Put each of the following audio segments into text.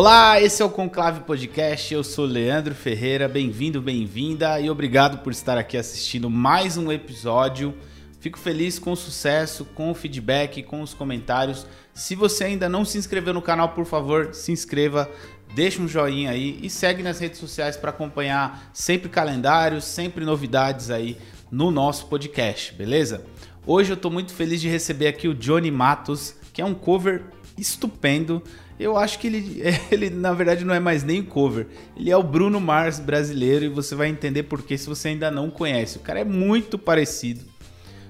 Olá, esse é o Conclave Podcast. Eu sou Leandro Ferreira. Bem-vindo, bem-vinda e obrigado por estar aqui assistindo mais um episódio. Fico feliz com o sucesso, com o feedback, com os comentários. Se você ainda não se inscreveu no canal, por favor, se inscreva, deixa um joinha aí e segue nas redes sociais para acompanhar sempre calendários, sempre novidades aí no nosso podcast, beleza? Hoje eu estou muito feliz de receber aqui o Johnny Matos, que é um cover estupendo. Eu acho que ele, ele, na verdade, não é mais nem cover. Ele é o Bruno Mars brasileiro e você vai entender por que se você ainda não conhece. O cara é muito parecido.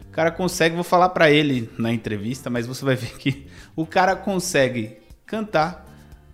O cara consegue, vou falar para ele na entrevista, mas você vai ver que o cara consegue cantar,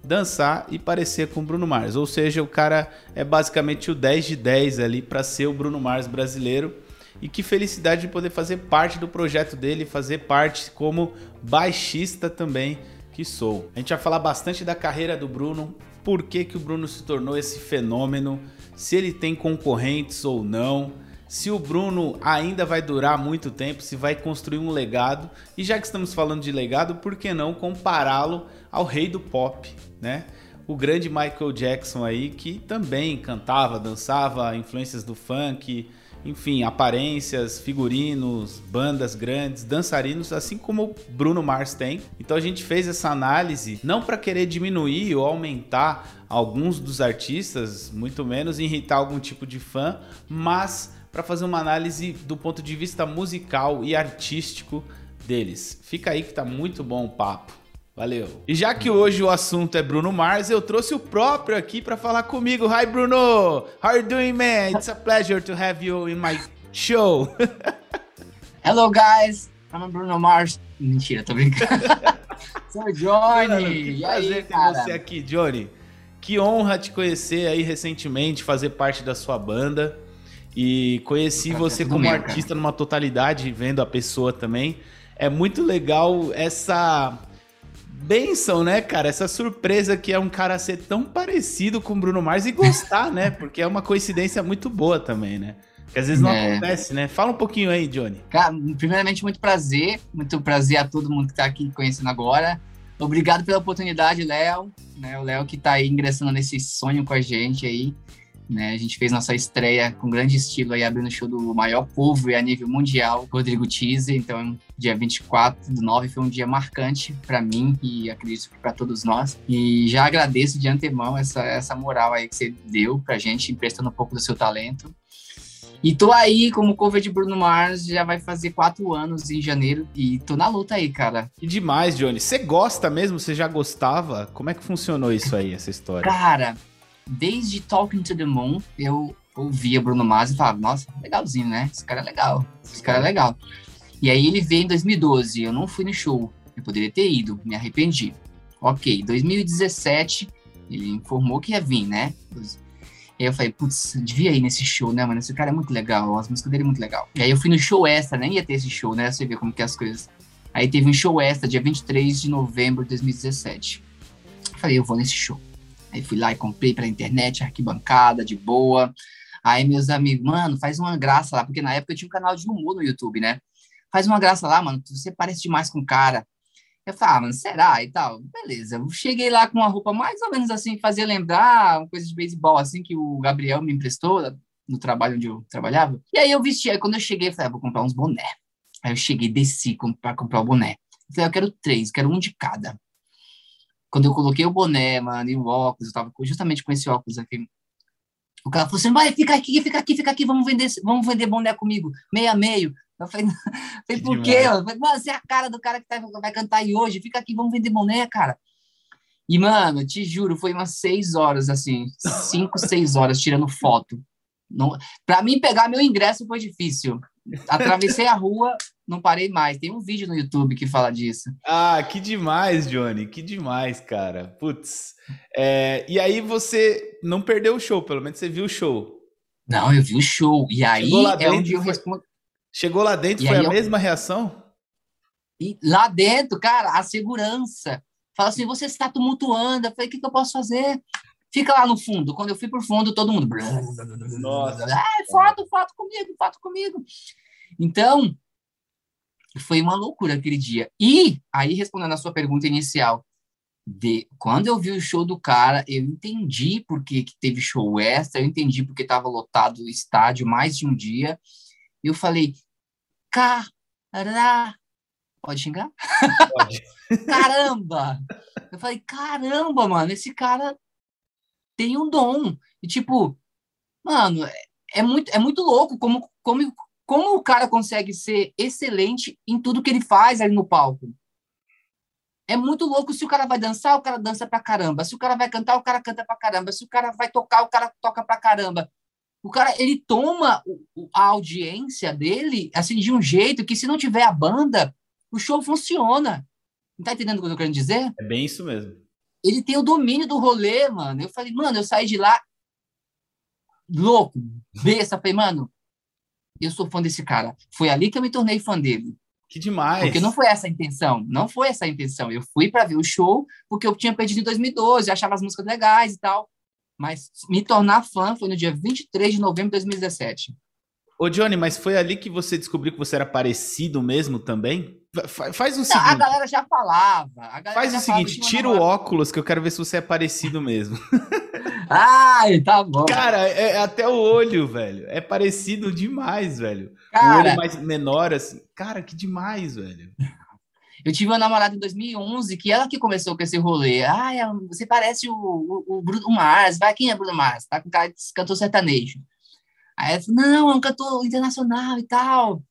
dançar e parecer com o Bruno Mars. Ou seja, o cara é basicamente o 10 de 10 ali para ser o Bruno Mars brasileiro. E que felicidade de poder fazer parte do projeto dele, fazer parte como baixista também que sou. A gente vai falar bastante da carreira do Bruno, por que, que o Bruno se tornou esse fenômeno, se ele tem concorrentes ou não, se o Bruno ainda vai durar muito tempo, se vai construir um legado. E já que estamos falando de legado, por que não compará-lo ao rei do pop, né? O grande Michael Jackson aí, que também cantava, dançava, influências do funk, enfim, aparências, figurinos, bandas grandes, dançarinos, assim como o Bruno Mars tem. Então a gente fez essa análise não para querer diminuir ou aumentar alguns dos artistas, muito menos irritar algum tipo de fã, mas para fazer uma análise do ponto de vista musical e artístico deles. Fica aí que tá muito bom o papo. Valeu. E já que hoje o assunto é Bruno Mars, eu trouxe o próprio aqui para falar comigo. Hi Bruno, how are you doing, man? It's a pleasure to have you in my show. Hello guys, I'm Bruno Mars. Mentira, tô brincando. Sou o Johnny. que prazer ter você aqui, Johnny. Que honra te conhecer aí recentemente, fazer parte da sua banda. E conheci você como mesmo, artista cara. numa totalidade, vendo a pessoa também. É muito legal essa benção, né, cara? Essa surpresa que é um cara ser tão parecido com o Bruno Mars e gostar, né? Porque é uma coincidência muito boa também, né? Que às vezes não é. acontece, né? Fala um pouquinho aí, Johnny. Cara, primeiramente, muito prazer. Muito prazer a todo mundo que tá aqui conhecendo agora. Obrigado pela oportunidade, Léo. Né? O Léo que tá aí ingressando nesse sonho com a gente aí. Né? A gente fez nossa estreia com grande estilo aí, abrindo o show do maior povo e a nível mundial, Rodrigo Tise. Então, dia 24 do 9 foi um dia marcante para mim e acredito que para todos nós. E já agradeço de antemão essa, essa moral aí que você deu pra gente, emprestando um pouco do seu talento. E tô aí como cover de Bruno Mars, já vai fazer quatro anos em janeiro e tô na luta aí, cara. Que demais, Johnny. Você gosta mesmo? Você já gostava? Como é que funcionou isso aí, essa história? Cara, desde Talking to the Moon, eu ouvia Bruno Mars e falava, nossa, legalzinho, né? Esse cara é legal, esse cara é legal. E aí ele veio em 2012, eu não fui no show, eu poderia ter ido, me arrependi. Ok, 2017, ele informou que ia vir, né? E aí eu falei, putz, devia ir nesse show, né, mano? Esse cara é muito legal, as músicas dele é muito legal. E aí eu fui no show extra, nem ia ter esse show, né? Você vê como que é as coisas. Aí teve um show extra, dia 23 de novembro de 2017. Eu falei, eu vou nesse show. Aí fui lá e comprei pela internet, arquibancada, de boa. Aí meus amigos, mano, faz uma graça lá, porque na época eu tinha um canal de humor no YouTube, né? Faz uma graça lá, mano, você parece demais com o cara. Eu falei, ah, mano, será? E tal. Beleza. Eu cheguei lá com uma roupa mais ou menos assim, fazia lembrar uma coisa de beisebol, assim, que o Gabriel me emprestou no trabalho onde eu trabalhava. E aí eu vesti. Aí quando eu cheguei, eu falei, ah, vou comprar uns boné. Aí eu cheguei, desci para comprar o boné. Eu falei, eu quero três, quero um de cada. Quando eu coloquei o boné, mano, e o óculos, eu tava justamente com esse óculos aqui. O cara falou assim: vai, fica aqui, fica aqui, fica aqui, vamos vender, vamos vender boné comigo, meio a meio. Eu falei, falei por quê? Eu falei, mano, você é a cara do cara que tá, vai cantar aí hoje, fica aqui, vamos vender boné, cara. E, mano, te juro, foi umas seis horas, assim, cinco, seis horas tirando foto. Não, pra mim, pegar meu ingresso foi difícil. Atravessei a rua, não parei mais. Tem um vídeo no YouTube que fala disso. Ah, que demais, Johnny. Que demais, cara. Putz. É, e aí você não perdeu o show, pelo menos você viu o show. Não, eu vi o show. E aí é onde eu respondo. Chegou lá dentro, e foi a eu... mesma reação? E lá dentro, cara, a segurança. Fala assim, você está tumultuando. Eu falei, o que, que eu posso fazer? Fica lá no fundo. Quando eu fui pro fundo, todo mundo. Nossa. Ah, foto, foto comigo, foto comigo. Então, foi uma loucura aquele dia. E, aí, respondendo a sua pergunta inicial, de, quando eu vi o show do cara, eu entendi por que, que teve show extra, eu entendi porque estava lotado o estádio mais de um dia. E eu falei, cara, pode xingar? Pode. caramba! Eu falei, caramba, mano, esse cara tem um dom. E tipo, mano, é, é muito, é muito louco como, como, como o cara consegue ser excelente em tudo que ele faz ali no palco. É muito louco. Se o cara vai dançar, o cara dança pra caramba. Se o cara vai cantar, o cara canta pra caramba. Se o cara vai tocar, o cara toca pra caramba. O cara, ele toma a audiência dele, assim, de um jeito que se não tiver a banda, o show funciona. Não tá entendendo o que eu tô querendo dizer? É bem isso mesmo. Ele tem o domínio do rolê, mano. Eu falei, mano, eu saí de lá louco, besta. Falei, mano, eu sou fã desse cara. Foi ali que eu me tornei fã dele. Que demais. Porque não foi essa a intenção. Não foi essa a intenção. Eu fui para ver o show porque eu tinha perdido em 2012, achava as músicas legais e tal. Mas me tornar fã foi no dia 23 de novembro de 2017. Ô, Johnny, mas foi ali que você descobriu que você era parecido mesmo também? Faz o seguinte. A galera já falava. Galera faz já o seguinte, tira o óculos que eu quero ver se você é parecido mesmo. Ai, tá bom. Cara, é, é até o olho, velho. É parecido demais, velho. Cara, o olho mais menor, assim. Cara, que demais, velho. Eu tive uma namorada em 2011 que ela que começou com esse rolê. Ai, você parece o, o, o Bruno Mars. Vai, quem é Bruno Mars? Tá com cara de cantor sertanejo. Aí ela falou, não, é um cantor internacional e tal.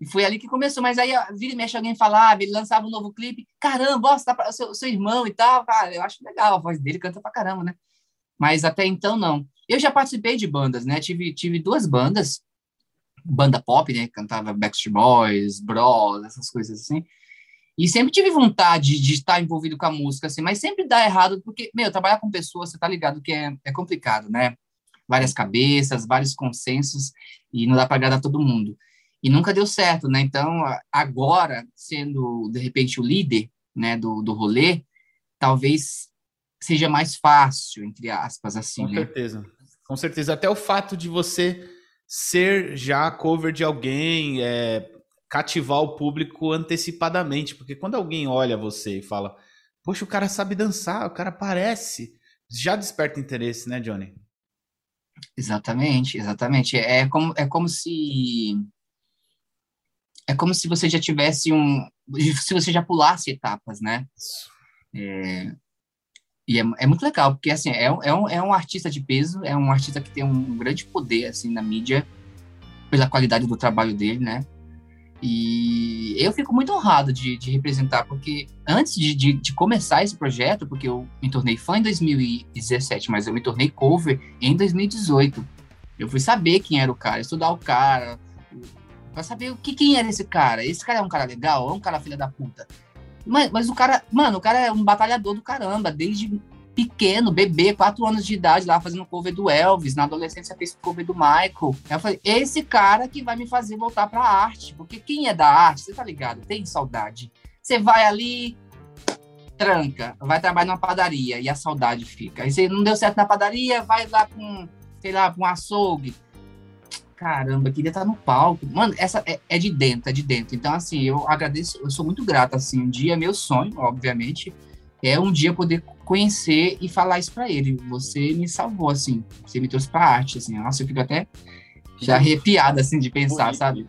E foi ali que começou. Mas aí, vira e mexe, alguém falava, ele lançava um novo clipe. Caramba, você tá seu, seu irmão e tal. Cara, eu acho legal, a voz dele canta pra caramba, né? Mas até então, não. Eu já participei de bandas, né? Tive, tive duas bandas. Banda pop, né? Cantava Backstreet Boys, Bros, essas coisas assim. E sempre tive vontade de estar envolvido com a música, assim, mas sempre dá errado, porque, meu, trabalhar com pessoas, você tá ligado que é, é complicado, né? Várias cabeças, vários consensos, e não dá para agradar todo mundo e nunca deu certo, né? Então, agora, sendo, de repente, o líder né, do, do rolê, talvez seja mais fácil, entre aspas, assim, Com né? certeza. Com certeza. Até o fato de você ser já cover de alguém, é, cativar o público antecipadamente. Porque quando alguém olha você e fala, poxa, o cara sabe dançar, o cara parece, já desperta interesse, né, Johnny? Exatamente, exatamente. É como, é como se é como se você já tivesse um. Se você já pulasse etapas, né? É, e é, é, muito legal, porque assim, é, é, um, é um artista de peso, é um artista que tem um grande poder assim, na mídia, pela qualidade do trabalho dele, né? E eu fico muito honrado de, de representar, porque antes de, de, de, começar esse projeto, porque eu me tornei fã em 2017, mas eu me tornei cover em 2018. Eu fui saber quem era o cara, estudar o cara, Pra saber o que, quem era esse cara. Esse cara é um cara legal? É um cara filha da puta? Mas, mas o cara, mano, o cara é um batalhador do caramba, desde pequeno, bebê, quatro anos de idade, lá fazendo cover do Elvis, na adolescência fez cover do Michael. Eu falei, esse cara que vai me fazer voltar pra arte, porque quem é da arte, você tá ligado, tem saudade. Você vai ali, tranca, vai trabalhar numa padaria e a saudade fica. Aí você não deu certo na padaria, vai lá com, sei lá, com açougue caramba, queria estar no palco. Mano, essa é, é, de dentro, é de dentro. Então, assim, eu agradeço, eu sou muito grato, assim, um dia, meu sonho, obviamente, é um dia poder conhecer e falar isso para ele. Você me salvou, assim, você me trouxe pra arte, assim, nossa, eu fico até já arrepiada, assim, de pensar, bonito sabe?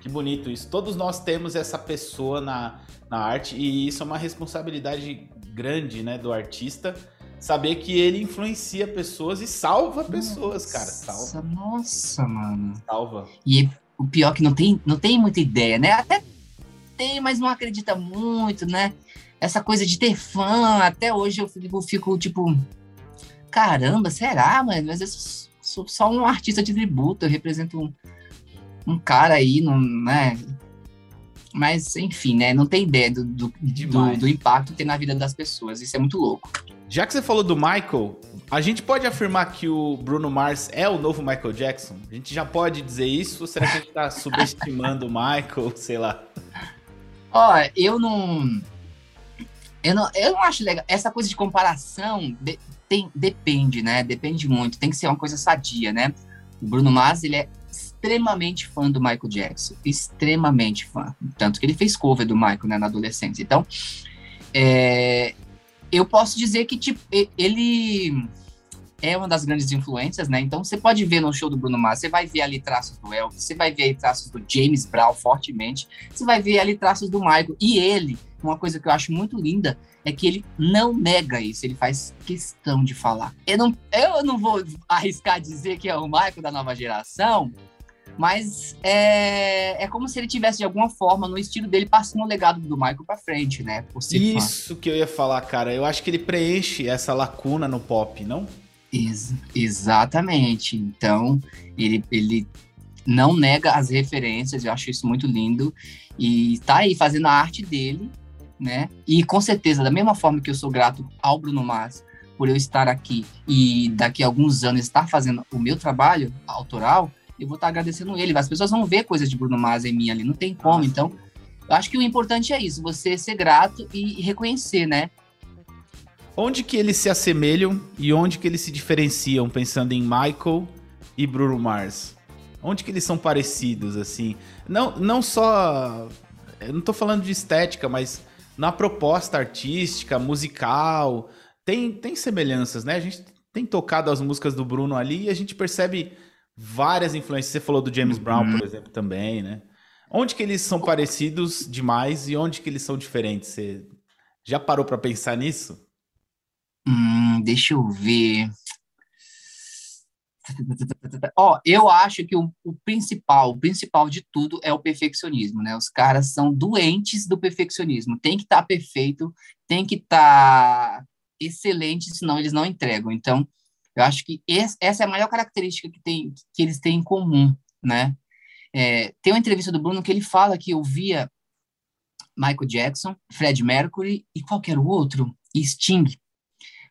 Que bonito isso. Todos nós temos essa pessoa na, na arte e isso é uma responsabilidade grande, né, do artista, saber que ele influencia pessoas e salva pessoas, cara. Salva. Nossa, mano. Salva. E o pior é que não tem, não tem muita ideia, né? Até tem, mas não acredita muito, né? Essa coisa de ter fã, até hoje eu fico, eu fico tipo, caramba, será, mano? Mas eu sou só um artista de tributo, eu represento um, um cara aí, não, né? Mas, enfim, né? Não tem ideia do, do, do, do impacto que tem na vida das pessoas. Isso é muito louco. Já que você falou do Michael, a gente pode afirmar que o Bruno Mars é o novo Michael Jackson? A gente já pode dizer isso? Ou será que a gente está subestimando o Michael? Sei lá. Ó, eu não. Eu não, eu não acho legal. Essa coisa de comparação de, tem, depende, né? Depende muito. Tem que ser uma coisa sadia, né? O Bruno Mars, ele é extremamente fã do Michael Jackson. Extremamente fã. Tanto que ele fez cover do Michael né, na adolescência. Então, é, eu posso dizer que tipo, ele é uma das grandes influências, né? Então você pode ver no show do Bruno Mars, você vai ver ali traços do Elvis, você vai ver ali traços do James Brown fortemente, você vai ver ali traços do Michael. E ele, uma coisa que eu acho muito linda, é que ele não nega isso, ele faz questão de falar. Eu não, eu não vou arriscar dizer que é o Michael da nova geração, mas é, é como se ele tivesse, de alguma forma, no estilo dele, passando o legado do Michael pra frente, né? Isso fã. que eu ia falar, cara. Eu acho que ele preenche essa lacuna no pop, não? Ex exatamente. Então, ele, ele não nega as referências, eu acho isso muito lindo. E tá aí fazendo a arte dele, né? E com certeza, da mesma forma que eu sou grato ao Bruno Mars por eu estar aqui e daqui a alguns anos estar fazendo o meu trabalho autoral, eu vou estar agradecendo ele. As pessoas vão ver coisas de Bruno Mars em mim ali, não tem como. Então, eu acho que o importante é isso, você ser grato e reconhecer, né? Onde que eles se assemelham e onde que eles se diferenciam, pensando em Michael e Bruno Mars? Onde que eles são parecidos, assim? Não, não só... Eu não tô falando de estética, mas na proposta artística, musical, tem, tem semelhanças, né? A gente tem tocado as músicas do Bruno ali e a gente percebe várias influências. Você falou do James Brown, por uhum. exemplo, também, né? Onde que eles são parecidos demais e onde que eles são diferentes? Você já parou para pensar nisso? Hum, deixa eu ver. Ó, eu acho que o, o, principal, o principal de tudo é o perfeccionismo, né? Os caras são doentes do perfeccionismo. Tem que estar tá perfeito, tem que estar tá excelente, senão eles não entregam. Então, eu acho que esse, essa é a maior característica que, tem, que eles têm em comum, né? É, tem uma entrevista do Bruno que ele fala que ouvia Michael Jackson, Fred Mercury e qualquer outro, e Sting,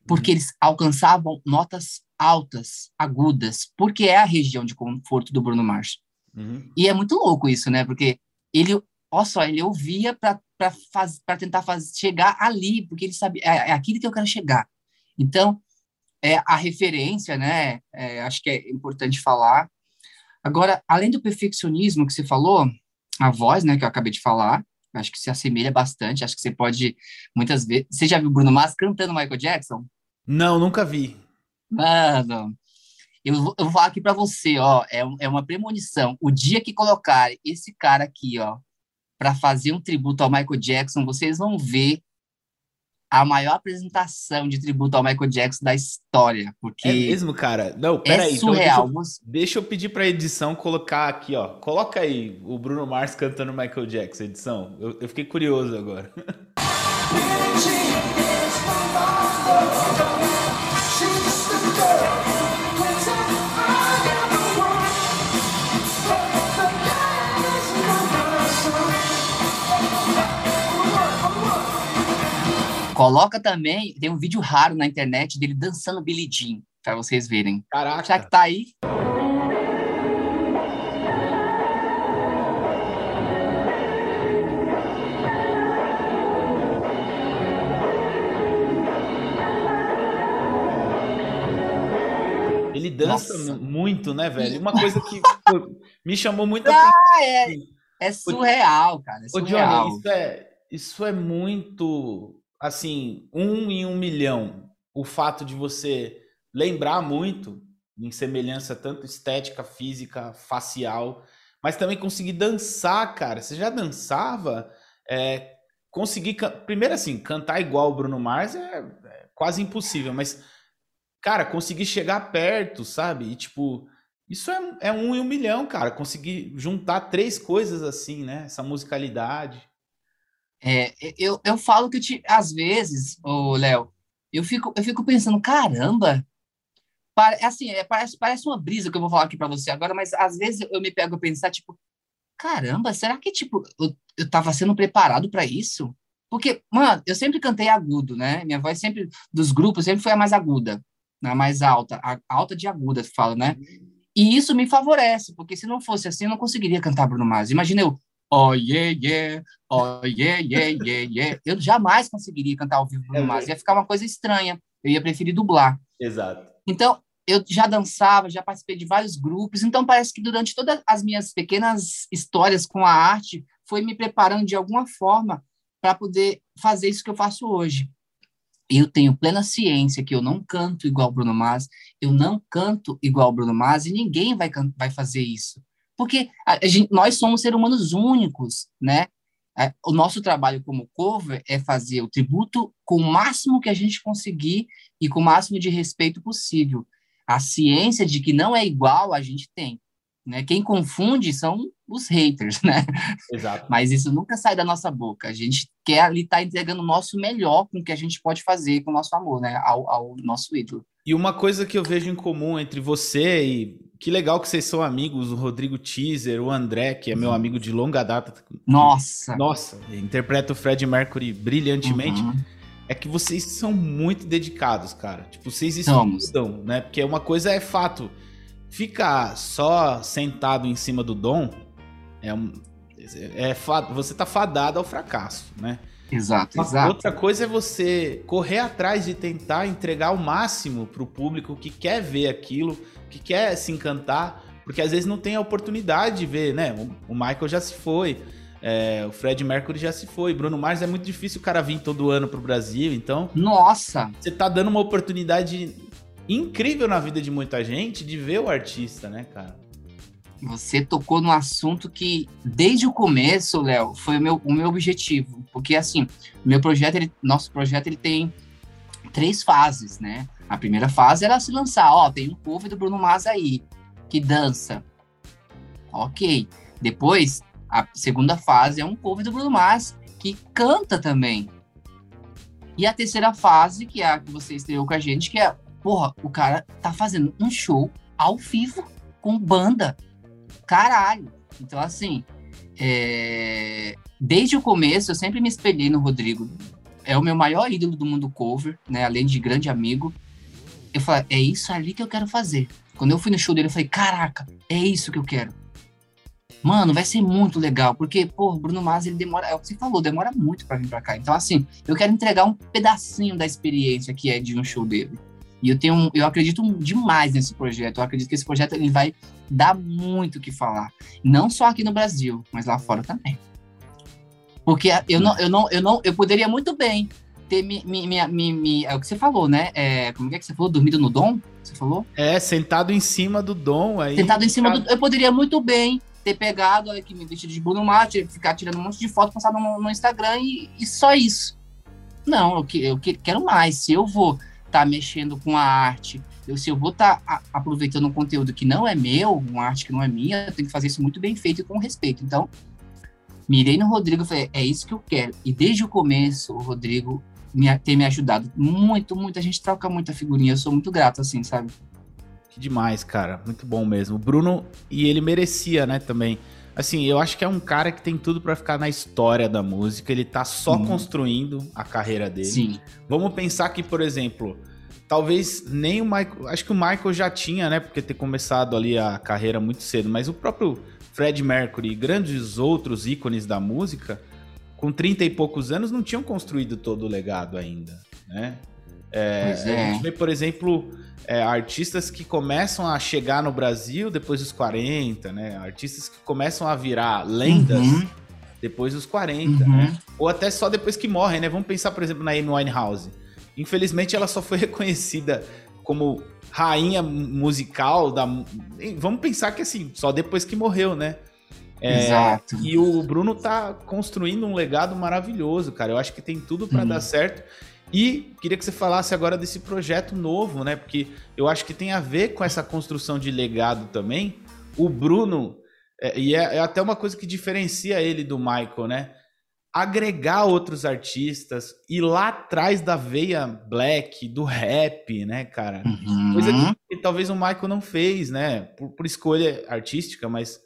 porque uhum. eles alcançavam notas altas, agudas, porque é a região de conforto do Bruno Mars. Uhum. E é muito louco isso, né? Porque ele, olha só, ele ouvia para tentar faz, chegar ali, porque ele sabia, é, é aquilo que eu quero chegar. Então, é a referência, né? É, acho que é importante falar. Agora, além do perfeccionismo que você falou, a voz, né, que eu acabei de falar, acho que se assemelha bastante. Acho que você pode, muitas vezes. Você já viu Bruno Mars cantando Michael Jackson? Não, nunca vi. Mano, eu, eu vou falar aqui para você, ó, é, é uma premonição. O dia que colocar esse cara aqui, ó, para fazer um tributo ao Michael Jackson, vocês vão ver a maior apresentação de tributo ao Michael Jackson da história, porque é mesmo, cara. Não, peraí. É surreal. Então deixa, eu, deixa, eu pedir para edição colocar aqui, ó. Coloca aí o Bruno Mars cantando Michael Jackson, edição. Eu, eu fiquei curioso agora. Coloca também, tem um vídeo raro na internet dele dançando Billie Jean, para vocês verem. Caraca. Já que tá aí. Ele dança Nossa. muito, né, velho? Uma coisa que me chamou muito a ah, é, é surreal, cara. É surreal. Ô, Johnny, isso é, isso é muito assim, um em um milhão, o fato de você lembrar muito, em semelhança tanto estética, física, facial, mas também conseguir dançar, cara. Você já dançava? É, conseguir. Primeiro, assim, cantar igual o Bruno Mars é, é quase impossível, mas, cara, conseguir chegar perto, sabe? E, tipo, isso é, é um em um milhão, cara. Conseguir juntar três coisas assim, né? Essa musicalidade. É, eu, eu falo que, te, às vezes, o Léo, eu fico, eu fico pensando, caramba, para, assim, é, parece, parece uma brisa que eu vou falar aqui para você agora, mas às vezes eu me pego a pensar, tipo, caramba, será que, tipo, eu, eu tava sendo preparado para isso? Porque, mano, eu sempre cantei agudo, né? Minha voz sempre, dos grupos, sempre foi a mais aguda, a mais alta, a alta de aguda, falo, né? E isso me favorece, porque se não fosse assim, eu não conseguiria cantar Bruno Mars. Imagina eu, oh yeah, yeah, oh yeah, yeah, yeah, yeah. Eu jamais conseguiria cantar ao vivo Bruno é Mars, ia ficar uma coisa estranha. Eu ia preferir dublar. Exato. Então, eu já dançava, já participei de vários grupos, então parece que durante todas as minhas pequenas histórias com a arte, foi me preparando de alguma forma para poder fazer isso que eu faço hoje. eu tenho plena ciência que eu não canto igual Bruno Mars, eu não canto igual Bruno Mars e ninguém vai, vai fazer isso. Porque gente, nós somos seres humanos únicos, né? É, o nosso trabalho como cover é fazer o tributo com o máximo que a gente conseguir e com o máximo de respeito possível. A ciência de que não é igual a gente tem. Né? Quem confunde são os haters, né? Exato. Mas isso nunca sai da nossa boca. A gente quer ali estar tá entregando o nosso melhor com o que a gente pode fazer com o nosso amor, né? Ao, ao nosso ídolo. E uma coisa que eu vejo em comum entre você e que legal que vocês são amigos, o Rodrigo Teaser, o André, que é meu amigo de longa data. Nossa! Nossa, interpreta o Fred Mercury brilhantemente. Uhum. É que vocês são muito dedicados, cara. Tipo, vocês estudam, né? Porque uma coisa é fato. Ficar só sentado em cima do dom é um. É, é, você tá fadado ao fracasso, né? Exato, exato. Outra coisa é você correr atrás de tentar entregar o máximo para o público que quer ver aquilo, que quer se encantar, porque às vezes não tem a oportunidade de ver, né? O Michael já se foi, é, o Fred Mercury já se foi, Bruno Mars é muito difícil o cara vir todo ano pro Brasil, então. Nossa! Você tá dando uma oportunidade incrível na vida de muita gente de ver o artista, né, cara? Você tocou no assunto que, desde o começo, Léo, foi o meu, o meu objetivo. Porque, assim, meu projeto, ele, nosso projeto, ele tem três fases, né? A primeira fase era se lançar. Ó, tem um cover do Bruno Mars aí, que dança. Ok. Depois, a segunda fase é um cover do Bruno Mars, que canta também. E a terceira fase, que é a que você estreou com a gente, que é, porra, o cara tá fazendo um show ao vivo com banda caralho. Então, assim, é... desde o começo eu sempre me espelhei no Rodrigo. É o meu maior ídolo do mundo cover, né? Além de grande amigo. Eu falei, é isso ali que eu quero fazer. Quando eu fui no show dele, eu falei, caraca, é isso que eu quero. Mano, vai ser muito legal, porque, pô, Bruno Mars, ele demora, é o que você falou, demora muito para vir para cá. Então, assim, eu quero entregar um pedacinho da experiência que é de um show dele. E eu tenho, eu acredito demais nesse projeto. Eu acredito que esse projeto ele vai dar muito o que falar, não só aqui no Brasil, mas lá fora também. Porque eu não, eu não, eu não, eu poderia muito bem ter me, me, me, me é o que você falou, né? É, como é que você falou? Dormido no dom? Você falou? É, sentado em cima do dom aí. Sentado em cima do, eu poderia muito bem ter pegado aqui me vestido de Bruno Mars, ficar tirando um monte de foto, passado no, no Instagram e, e, só isso. Não, eu, que, eu que, quero mais. Se eu vou tá mexendo com a arte, eu, se eu vou estar tá aproveitando um conteúdo que não é meu, uma arte que não é minha, eu tenho que fazer isso muito bem feito e com respeito. Então, mirei no Rodrigo e falei, é isso que eu quero. E desde o começo, o Rodrigo me, tem me ajudado muito, muito. A gente troca muita figurinha, eu sou muito grato, assim, sabe? Que demais, cara. Muito bom mesmo. O Bruno, e ele merecia, né, também. Assim, eu acho que é um cara que tem tudo para ficar na história da música. Ele tá só uhum. construindo a carreira dele. Sim. Vamos pensar que, por exemplo, talvez nem o Michael. Acho que o Michael já tinha, né? Porque ter começado ali a carreira muito cedo. Mas o próprio Fred Mercury e grandes outros ícones da música, com 30 e poucos anos, não tinham construído todo o legado ainda, né? É, é. A gente vê, por exemplo, é, artistas que começam a chegar no Brasil depois dos 40, né? Artistas que começam a virar lendas uhum. depois dos 40, uhum. né? Ou até só depois que morrem, né? Vamos pensar, por exemplo, na Amy Winehouse. Infelizmente, ela só foi reconhecida como rainha musical da... Vamos pensar que, assim, só depois que morreu, né? É, Exato. E o Bruno tá construindo um legado maravilhoso, cara. Eu acho que tem tudo para uhum. dar certo. E queria que você falasse agora desse projeto novo, né? Porque eu acho que tem a ver com essa construção de legado também. O Bruno, é, e é, é, até uma coisa que diferencia ele do Michael, né? Agregar outros artistas e lá atrás da veia black, do rap, né, cara? Uhum. Coisa que, que, talvez o Michael não fez, né? Por, por escolha artística, mas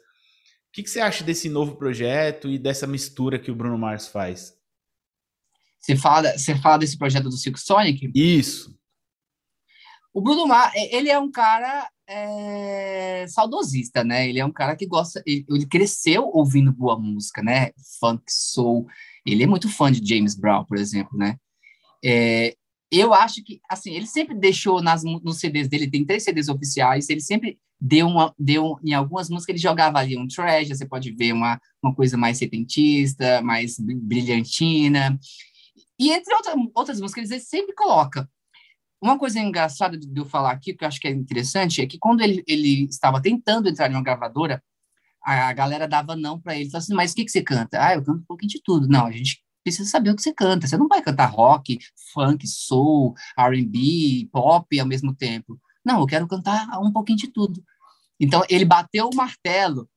que, que você acha desse novo projeto e dessa mistura que o Bruno Mars faz? Você fala, você fala desse projeto do Silk Sonic? Isso. O Bruno Mars, ele é um cara é, saudosista, né? Ele é um cara que gosta, ele, ele, cresceu ouvindo boa música, né? Funk, soul. Ele é muito fã de James Brown, por exemplo, né? É, eu acho que, assim, ele sempre deixou nas, nos CDs dele, tem três CDs oficiais, ele sempre deu uma, deu, em algumas músicas ele jogava ali um treasure, você pode ver uma, uma coisa mais setentista, mais brilhantina, E entre outra, outras músicas, ele sempre coloca. Uma coisa engraçada de eu falar aqui, que eu acho que é interessante, é que quando ele, ele estava tentando entrar em uma gravadora, a, a galera dava não para ele. Falava assim, mas o que, que você canta? Ah, eu canto um pouquinho de tudo. Não, a gente precisa saber o que você canta. Você não vai cantar rock, funk, soul, R&B, pop ao mesmo tempo. Não, eu quero cantar um pouquinho de tudo. Então, ele bateu o martelo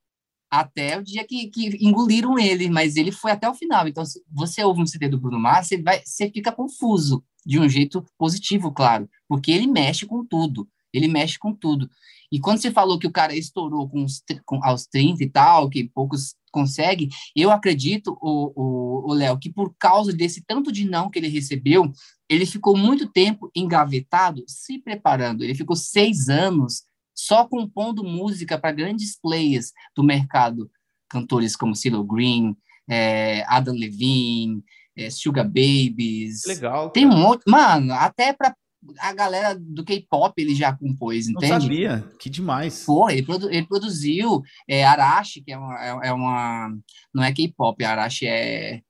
até o dia que, que engoliram ele, mas ele foi até o final. Então, se você ouve um CD do Bruno Mars, você, vai, você fica confuso, de um jeito positivo, claro, porque ele mexe com tudo, ele mexe com tudo. E quando você falou que o cara estourou com, os, com aos 30 e tal, que poucos conseguem, eu acredito, o Léo, que por causa desse tanto de não que ele recebeu, ele ficou muito tempo engavetado, se preparando. Ele ficou seis anos só compondo música para grandes players do mercado, cantores como CeeLo Green, é, Adam Levine, é, Sugar Babies. Legal. Tem um monte, mano, até para a galera do K-pop ele já compôs, entende? Não sabia, que demais. Pô, ele, produ ele produziu é, Arashi, que é uma, é, é uma não é K-pop, Arashi é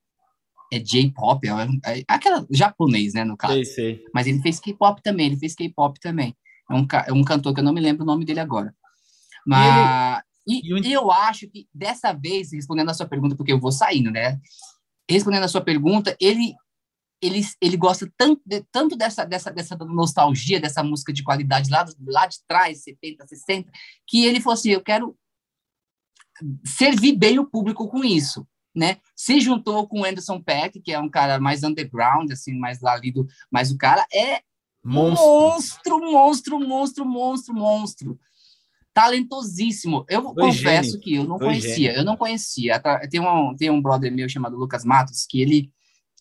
é J-pop, é, é, aquela japonês, né, no caso. Sei, sei. Mas ele fez K-pop também, ele fez K-pop também. É um, é um cantor que eu não me lembro o nome dele agora. Mas e, ele, e, e eu acho que dessa vez, respondendo a sua pergunta, porque eu vou saindo, né? Respondendo a sua pergunta, ele ele, ele gosta tanto, de, tanto dessa, dessa, dessa nostalgia, dessa música de qualidade lá, lá de trás, 70, 60, que ele falou assim: eu quero servir bem o público com isso. Né? Se juntou com o Anderson Peck, que é um cara mais underground, assim, mais lá lido, mas o cara é Monstro. monstro, monstro, monstro, monstro, Talentosíssimo. Eu Foi confesso gênio. que eu não Foi conhecia, gênio. eu não conhecia. Tem um, tem um brother meu chamado Lucas Matos, que ele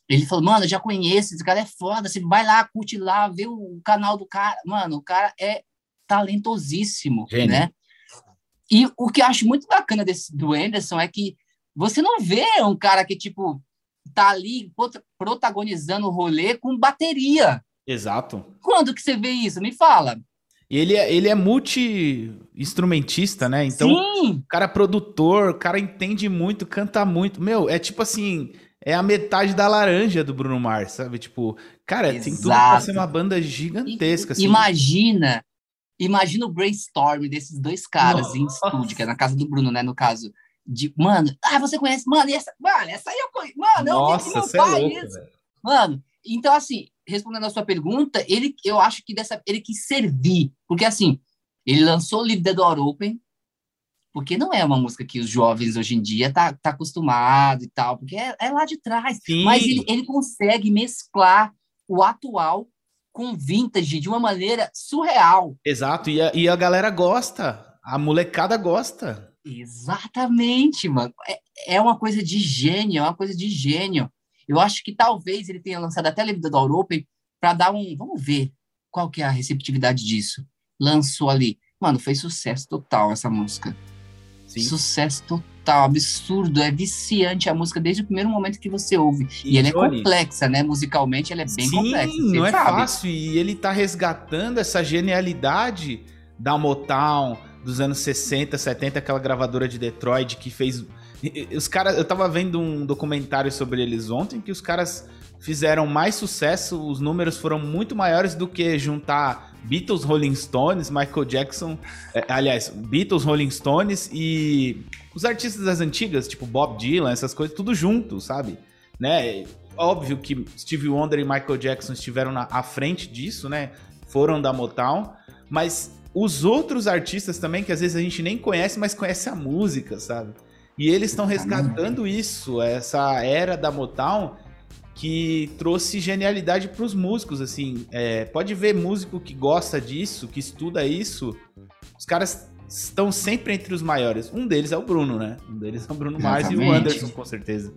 ele falou, mano, eu já conheço, esse cara é foda, você vai lá, curte lá, vê o canal do cara. Mano, o cara é talentosíssimo, Gênio. né? E o que eu acho muito bacana desse, do Anderson é que você não vê um cara que, tipo, tá ali protagonizando o rolê com bateria. Exato. Quando que você vê isso? Me fala. Ele é, ele é multi-instrumentista, né? Então, Sim. cara é produtor, o cara entende muito, canta muito. Meu, é tipo assim, é a metade da laranja do Bruno Mars, sabe? Tipo, cara, Exato. tem tudo pra ser uma banda gigantesca. Assim. Imagina, imagina o brainstorm desses dois caras Nossa. em estúdio, que é na casa do Bruno, né? No caso. De, mano, ah, você conhece? Mano, essa, mano, essa aí eu conheço. Mano, Nossa, eu vi meu pai. É louco, mano, então, assim, respondendo a sua pergunta, ele, eu acho que dessa, ele quis servir, porque assim, ele lançou o livro The Door Open, porque não é uma música que os jovens hoje em dia tá, tá acostumado e tal, porque é, é lá de trás. Sim. Mas ele, ele consegue mesclar o atual com vintage de uma maneira surreal. Exato, e a, e a galera gosta, a molecada gosta. Exatamente, mano. É, é uma coisa de gênio, é uma coisa de gênio. Eu acho que talvez ele tenha lançado até a Livre da Open para dar um. Vamos ver qual que é a receptividade disso. Lançou ali. Mano, foi sucesso total essa música. Sim. Sucesso total, absurdo, é viciante a música desde o primeiro momento que você ouve. E, e ela é complexa, né? Musicalmente ela é bem Sim, complexa. Não é sabe. fácil. E ele tá resgatando essa genialidade da Motown dos anos 60, 70, aquela gravadora de Detroit que fez os caras, eu tava vendo um documentário sobre eles ontem que os caras fizeram mais sucesso, os números foram muito maiores do que juntar Beatles, Rolling Stones, Michael Jackson, é, aliás, Beatles, Rolling Stones e os artistas das antigas, tipo Bob Dylan, essas coisas, tudo junto, sabe? Né? Óbvio que Stevie Wonder e Michael Jackson estiveram na, à frente disso, né? Foram da Motown, mas os outros artistas também, que às vezes a gente nem conhece, mas conhece a música, sabe? E eles estão resgatando isso, essa era da Motown que trouxe genialidade para os músicos, assim. É, pode ver músico que gosta disso, que estuda isso. Os caras estão sempre entre os maiores. Um deles é o Bruno, né? Um deles é o Bruno Mars e o Anderson, com certeza.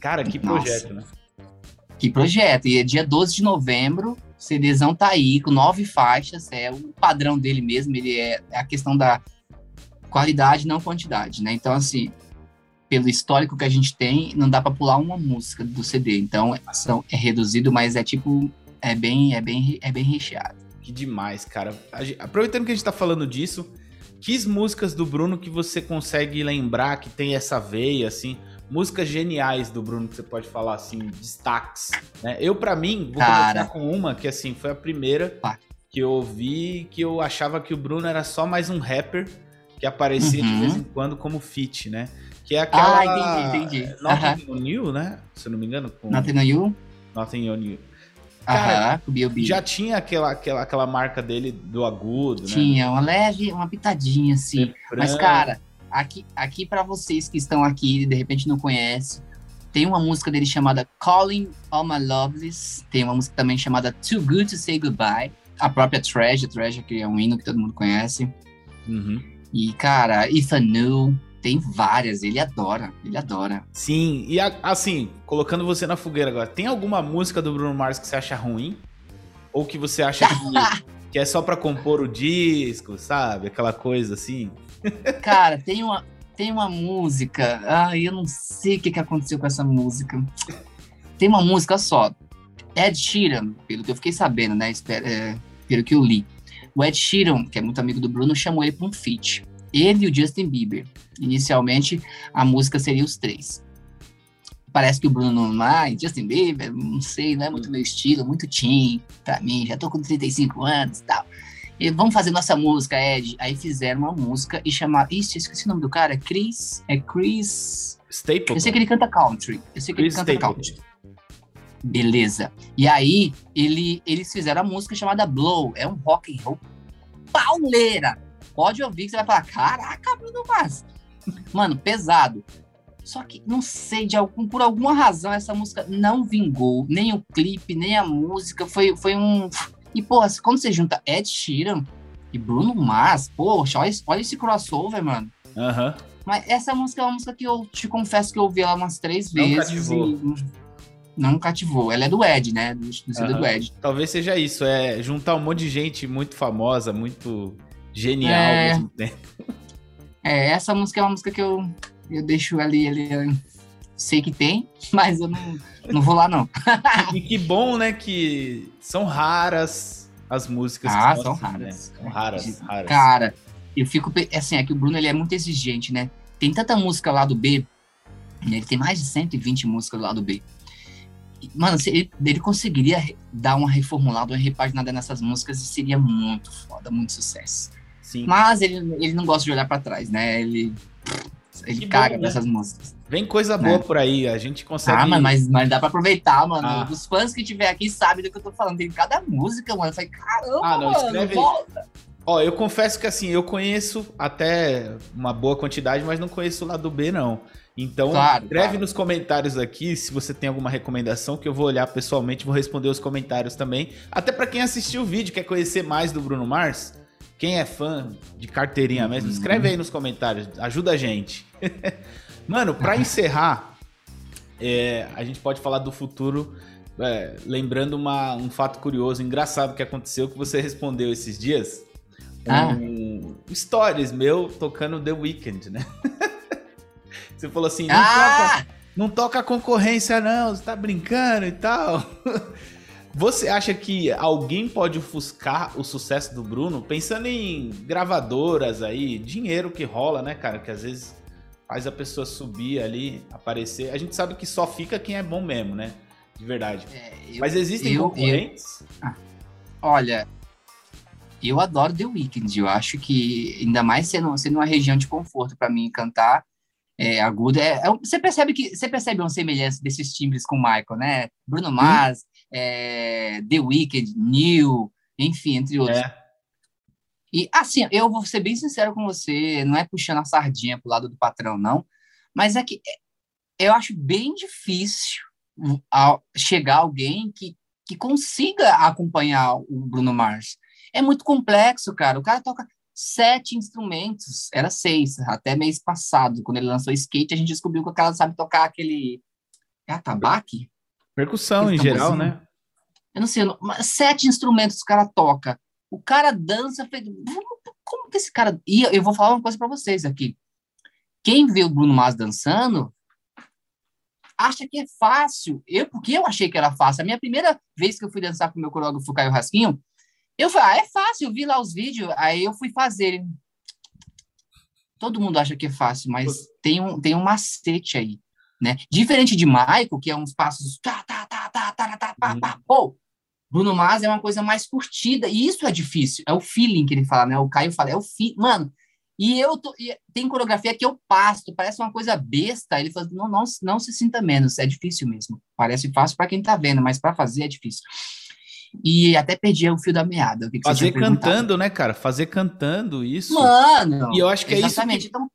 Cara, que projeto, Nossa. né? Que projeto. E é dia 12 de novembro, o CDzão tá aí, com nove faixas. É o padrão dele mesmo, ele é, é a questão da qualidade, não quantidade, né? Então, assim, pelo histórico que a gente tem, não dá para pular uma música do CD. Então, são, é reduzido, mas é tipo, é bem, é bem, é bem recheado. Que demais, cara. Aproveitando que a gente tá falando disso, que músicas do Bruno que você consegue lembrar que tem essa veia, assim? músicas geniais do Bruno que você pode falar assim, destaques. Né? Eu, para mim, vou Cara. começar com uma que assim foi a primeira Vai. que eu ouvi que eu achava que o Bruno era só mais um rapper que aparecia de Uhum. vez em quando como feat, né? Que é aquela. Ah, entendi, entendi. Nothing on You, né? Se eu não me engano, com Nothing on You? Nothing on You. Cara, o B.O.B. Já tinha aquela, aquela, aquela marca dele do agudo, né? Tinha uma leve, uma pitadinha assim. Mas, cara, aqui, aqui para vocês que estão aqui e de repente não conhecem, tem uma música dele chamada Calling All My Lovelies. Tem uma música também chamada Too Good to Say Goodbye. A própria Treasure, Treasure, que é um hino que todo mundo conhece. Uhum. E, cara, If I Knew, tem várias. Ele adora, ele adora. Sim, e a- assim, colocando você na fogueira agora, tem alguma música do Bruno Mars que você acha ruim? Ou que você acha que, que é só pra compor o disco, sabe? Aquela coisa assim. Cara, tem uma, tem uma música. Ai, eu não sei o que, que aconteceu com essa música. Tem uma música só. Ed Sheeran, pelo que eu fiquei sabendo, né? espera- é, pelo que eu li. O Ed Sheeran, que é muito amigo do Bruno, chamou ele para um feat. Ele e o Justin Bieber. Inicialmente, a música seria os três. Parece que o Bruno Mars, Justin Bieber, não sei, não é muito meu estilo, muito teen pra mim, já tô com 35 anos e tal. E vamos fazer nossa música, Ed. Aí fizeram uma música e chamaram. Ixi, esqueci o nome do cara. Chris. É Chris. Staple. Eu sei que ele canta country. Eu sei que Chris ele canta Stapleton. country. Beleza. E aí, ele, eles fizeram a música chamada Blow. É um rock and roll pauleira. Pode ouvir que você vai falar: caraca, Bruno Mars. Mano, pesado. Só que, não sei, de algum, por alguma razão, essa música não vingou. Nem o clipe, nem a música. Foi, foi um. E, pô, quando você junta Ed Sheeran e Bruno Mars, poxa, olha, esse- olha esse crossover, mano. Aham. Mas essa música é uma música que eu te confesso que eu ouvi ela umas três Não vezes. cativou. e não cativou. Ela é do Ed, né? Do, do do Ed. Talvez seja isso, é juntar um monte de gente muito famosa, muito genial É. ao mesmo tempo. É, essa música é uma música que eu, eu deixo ali, ali. eu sei que tem, mas eu não, não vou lá, não. E que bom, né, que são raras as músicas Ah, que são assim, raras. né? São raras, raras. Cara, eu fico. Assim, é que o Bruno ele é muito exigente, né? Tem tanta música lá do B, né? ele tem mais de 120 músicas lá do B. Mano, se ele, ele conseguiria dar uma reformulada, uma repaginada nessas músicas e seria muito foda, muito sucesso. Sim. Mas ele, ele não gosta de olhar pra trás, né? Ele, ele Que caga bom, né? nessas músicas. Vem coisa boa Né? por aí, a gente consegue. Ah, mas, mas, mas dá pra aproveitar, mano. Ah. Os fãs que tiver aqui sabem do que eu tô falando. Tem cada música, mano. Eu falei, caramba, Ah, não, mano, escreve volta. Ó, eu confesso que assim, eu conheço até uma boa quantidade, mas não conheço o lado B, não. Então, Claro, escreve claro. nos comentários aqui se você tem alguma recomendação, que eu vou olhar pessoalmente, vou responder os comentários também. Até pra quem assistiu o vídeo, quer conhecer mais do Bruno Mars, quem é fã de carteirinha mesmo, Uhum. escreve aí nos comentários, ajuda a gente. Mano, pra encerrar, é, a gente pode falar do futuro, é, lembrando uma- um fato curioso, engraçado que aconteceu, que você respondeu esses dias. Ah. Um stories meu tocando The Weeknd, né? você falou assim, não, Ah! toca, não toca concorrência não, você tá brincando e tal. Você acha que alguém pode ofuscar o sucesso do Bruno? Pensando em gravadoras aí, dinheiro que rola, né, cara? Que às vezes faz a pessoa subir ali, aparecer. A gente sabe que só fica quem é bom mesmo, né? De verdade. É, eu- Mas existem eu- concorrentes? Olha, eu adoro The Weeknd. Eu acho que, ainda mais sendo, sendo uma região de conforto pra mim cantar é, agudo. É, é você percebe que você percebe uma semelhança desses timbres com o Michael, né? Bruno Mars, é, The Weeknd, Neil, enfim, entre outros. É. E assim, eu vou ser bem sincero com você, não é puxando a sardinha pro lado do patrão, não, mas é que eu acho bem difícil a- chegar alguém que, que consiga acompanhar o Bruno Mars. É muito complexo, cara. O cara toca sete instrumentos, era seis, até mês passado, quando ele lançou Skate, a gente descobriu que o cara sabe tocar aquele. É atabaque? Percussão em geral, né? Eu não sei, eu não- mas sete instrumentos o cara toca. O cara dança. feito- Como que esse cara. E eu vou falar uma coisa pra vocês aqui. Quem vê o Bruno Mars dançando acha que é fácil. Eu, porque eu achei que era fácil. A minha primeira vez que eu fui dançar com o meu coreógrafo Caio Rasquinho, eu falei, ah, é fácil, eu vi lá os vídeos, aí eu fui fazer. Todo mundo acha que é fácil, mas tem um, tem um macete aí. Né? Diferente de Michael, que é uns passos. Bruno Mars é uma coisa mais curtida, e isso é difícil. É o feeling que ele fala, né? O Caio fala, é o feeling. Mano, e eu tô, e tem coreografia que eu pasto, parece uma coisa besta. Ele fala, não, não, não se sinta menos, é difícil mesmo. Parece fácil para quem tá vendo, mas para fazer é difícil. E até perdi o fio da meada. Que que fazer cantando, né, cara? Fazer cantando isso. Mano, e eu acho que exatamente. é isso. Que, então,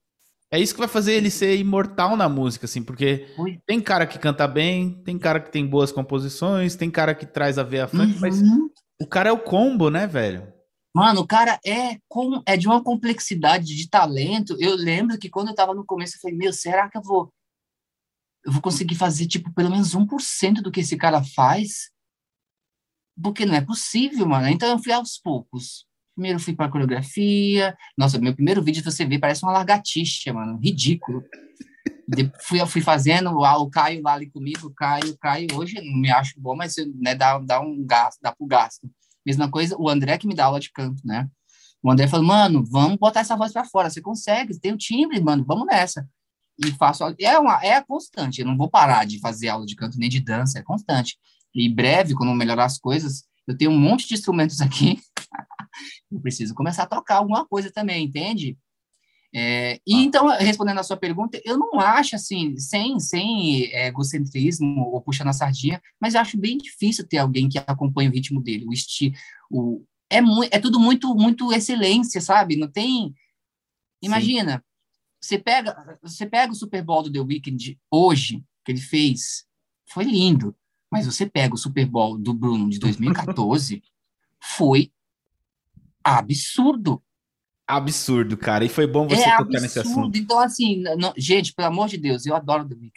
é isso que vai fazer ele ser imortal na música, assim, porque tem cara que canta bem, tem cara que tem boas composições, tem cara que traz a veia funk, uhum. mas o cara é o combo, né, velho? Mano, o cara é, com, é de uma complexidade de talento. Eu lembro que quando eu tava no começo, eu falei, meu, será que eu vou, eu vou conseguir fazer, tipo, pelo menos 1% do que esse cara faz? Porque não é possível, mano. Então eu fui aos poucos. Primeiro fui pra coreografia. Nossa, meu primeiro vídeo você vê parece uma largatixa, mano. Ridículo. De, fui, fui fazendo, o Caio lá ali comigo, Caio, Caio, hoje não me acho bom, mas né, dá, dá um gasto, dá pro gasto. Mesma coisa, o André que me dá aula de canto, né? O André falou, mano, vamos botar essa voz para fora, você consegue, tem o timbre, mano, vamos nessa. E faço, é uma, é constante, eu não vou parar de fazer aula de canto nem de dança, é constante. E breve, quando melhorar as coisas, eu tenho um monte de instrumentos aqui, eu preciso começar a tocar alguma coisa também, entende? É, e ah. então, respondendo a sua pergunta, eu não acho assim, sem, sem é, egocentrismo ou puxando a sardinha, mas eu acho bem difícil ter alguém que acompanhe o ritmo dele, o estilo. O, é, é tudo muito, muito excelência, sabe? Não tem. Imagina, você pega, você pega o Super Bowl do The Weeknd hoje, que ele fez, foi lindo, mas você pega o Super Bowl do Bruno de 2014, foi absurdo absurdo, cara. E foi bom você é tocar absurdo. nesse assunto. Então, assim, não, gente, pelo amor de Deus, eu adoro The Weeknd.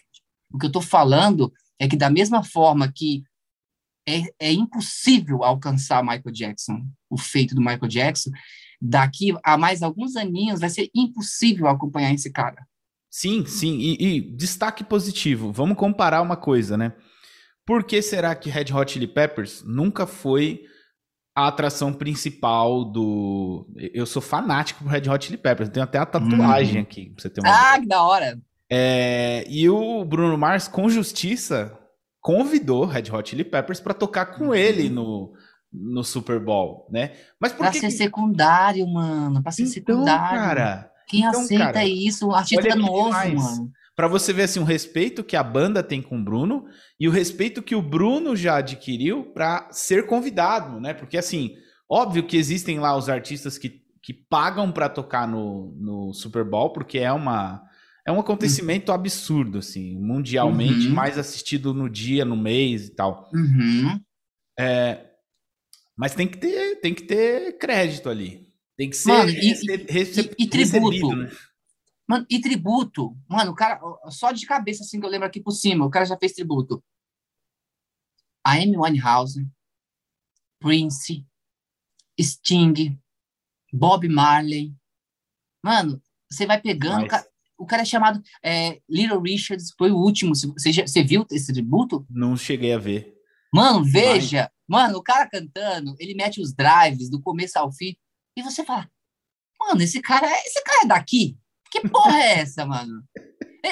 O que eu tô falando é que da mesma forma que é, é impossível alcançar Michael Jackson, o feito do Michael Jackson, daqui a mais alguns aninhos vai ser impossível acompanhar esse cara. Sim, sim. E, e destaque positivo. Vamos comparar uma coisa, né? Por que será que Red Hot Chili Peppers nunca foi a atração principal do. Eu sou fanático por Red Hot Chili Peppers. Tenho até a tatuagem hum. aqui, pra você ter uma Ah, ideia. que da hora! É... E o Bruno Mars, com justiça, convidou Red Hot Chili Peppers para tocar com uhum. ele no, no Super Bowl, né? Mas por pra que ser secundário, mano. Pra ser então, secundário. Cara, Quem então, aceita cara, isso? O artista é novo, mano para você ver assim o respeito que a banda tem com o Bruno e o respeito que o Bruno já adquiriu para ser convidado, né? Porque assim, óbvio que existem lá os artistas que, que pagam para tocar no, no Super Bowl, porque é uma é um acontecimento uhum. absurdo assim, mundialmente uhum. mais assistido no dia, no mês e tal. Uhum. É, mas tem que ter tem que ter crédito ali. Tem que ser Mano, e, e, e, tributo. Né? Mano, e tributo, mano, o cara, só de cabeça assim que eu lembro aqui por cima, o cara já fez tributo. A Amy Winehouse, Prince, Sting, Bob Marley. Mano, você vai pegando. Mas... O cara é chamado é, Little Richards, foi o último. Você, viu esse tributo? Não cheguei a ver. Mano, veja. Mas... Mano, o cara cantando, ele mete os drives do começo ao fim. E você fala, mano, esse cara, esse cara é daqui? Que porra é essa, mano?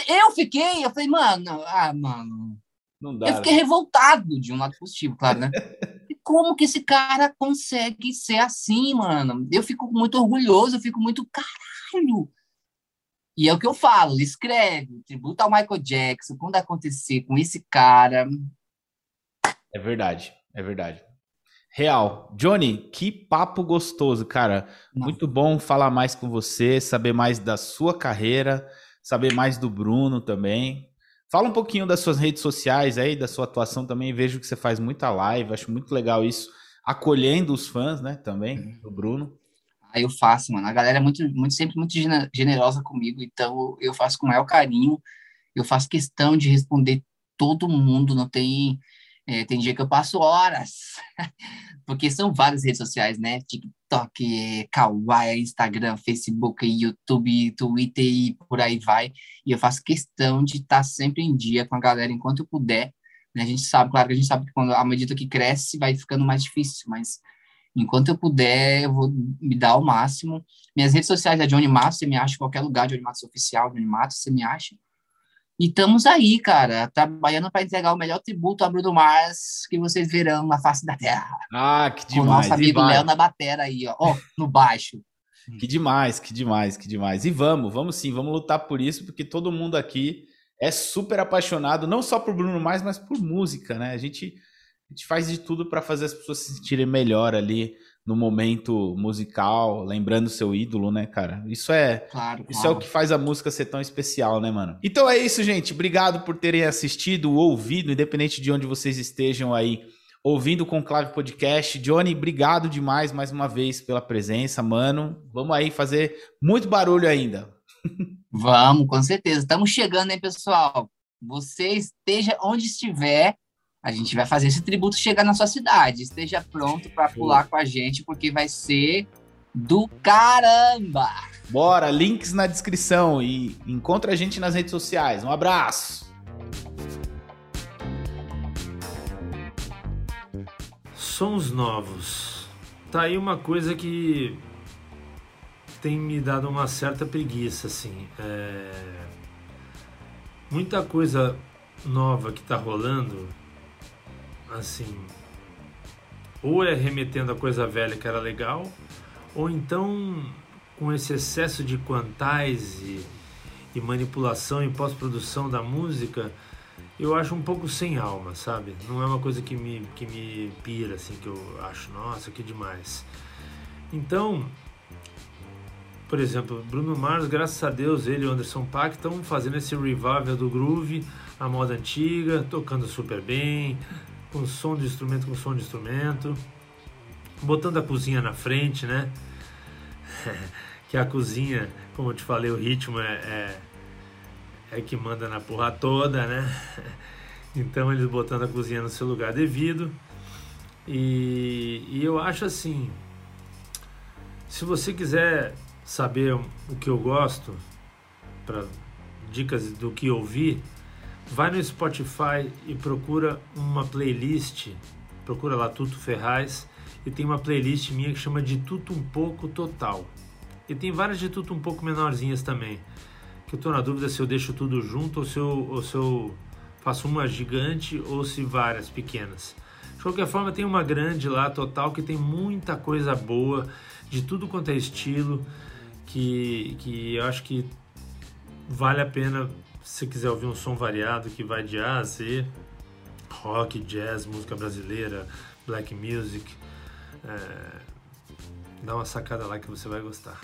Eu fiquei, eu falei, mano, ah, mano. Não dá, eu fiquei né? revoltado de um lado positivo, claro, né? E como que esse cara consegue ser assim, mano? Eu fico muito orgulhoso, eu fico muito caralho. E é o que eu falo, escreve, tributa ao Michael Jackson, quando acontecer com esse cara. É verdade, é verdade. Real. Johnny, que papo gostoso, cara. Muito bom falar mais com você, saber mais da sua carreira, saber mais do Bruno também. Fala um pouquinho das suas redes sociais aí, da sua atuação também. Vejo que você faz muita live, acho muito legal isso. Acolhendo os fãs, né, também, uhum. do Bruno. Aí ah, eu faço, mano. A galera é muito, muito, sempre muito generosa comigo, então eu faço com o maior carinho. Eu faço questão de responder todo mundo, não tem é, tem dia que eu passo horas, porque são várias redes sociais, né? TikTok, Kawaii, Instagram, Facebook, YouTube, Twitter e por aí vai. E eu faço questão de estar sempre em dia com a galera enquanto eu puder. Né? A gente sabe, claro que a gente sabe que quando, à medida que cresce vai ficando mais difícil, mas enquanto eu puder, eu vou me dar ao máximo. Minhas redes sociais é Johnny Matos, você me acha em qualquer lugar, Johnny Matos Oficial, Johnny Matos, você me acha. E estamos aí, cara, trabalhando para entregar o melhor tributo a Bruno Mars que vocês verão na face da Terra. Ah, que demais. Com o nosso amigo Léo na batera aí, ó, ó, no baixo. Que demais, que demais, que demais. E vamos, vamos sim, vamos lutar por isso, porque todo mundo aqui é super apaixonado, não só por Bruno Mars, mas por música, né? A gente, a gente faz de tudo para fazer as pessoas se sentirem melhor ali no momento musical, lembrando seu ídolo, né, cara? Isso é, claro, isso claro. é o que faz a música ser tão especial, né, mano? Então é isso, gente. Obrigado por terem assistido, ouvido, independente de onde vocês estejam aí ouvindo o Conclave Podcast. Johnny, obrigado demais mais uma vez pela presença, mano. Vamos aí fazer muito barulho ainda. Vamos, com certeza. Estamos chegando, hein, pessoal? Você esteja onde estiver, a gente vai fazer esse tributo chegar na sua cidade. Esteja pronto para pular com a gente, porque vai ser do caramba! Bora, links na descrição e encontra a gente nas redes sociais. Um abraço! Sons novos. Tá aí uma coisa que tem me dado uma certa preguiça, assim. É... Muita coisa nova que tá rolando assim, ou é remetendo a coisa velha que era legal, ou então com esse excesso de quantize e manipulação e pós-produção da música, eu acho um pouco sem alma, sabe? Não é uma coisa que me, que me pira, assim, que eu acho, nossa, que demais. Então, por exemplo, Bruno Mars, graças a Deus, ele e o Anderson Paak estão fazendo esse revival do groove, a moda antiga, tocando super bem, com som de instrumento com som de instrumento, botando a cozinha na frente, né? que a cozinha, como eu te falei, o ritmo é, é, é que manda na porra toda, né? Então eles botando a cozinha no seu lugar devido. E, e eu acho assim, se você quiser saber o que eu gosto, para dicas do que ouvir, vai no Spotify e procura uma playlist, procura lá Tuto Ferraz e tem uma playlist minha que chama de Tuto um pouco total. E tem várias de tudo um pouco menorzinhas também. Que eu tô na dúvida se eu deixo tudo junto ou se eu, ou se eu faço uma gigante ou se várias pequenas. De qualquer forma, tem uma grande lá total que tem muita coisa boa de tudo quanto é estilo que, que eu acho que vale a pena se quiser ouvir um som variado que vai de A a Z, rock, jazz, música brasileira, black music, é, dá uma sacada lá que você vai gostar.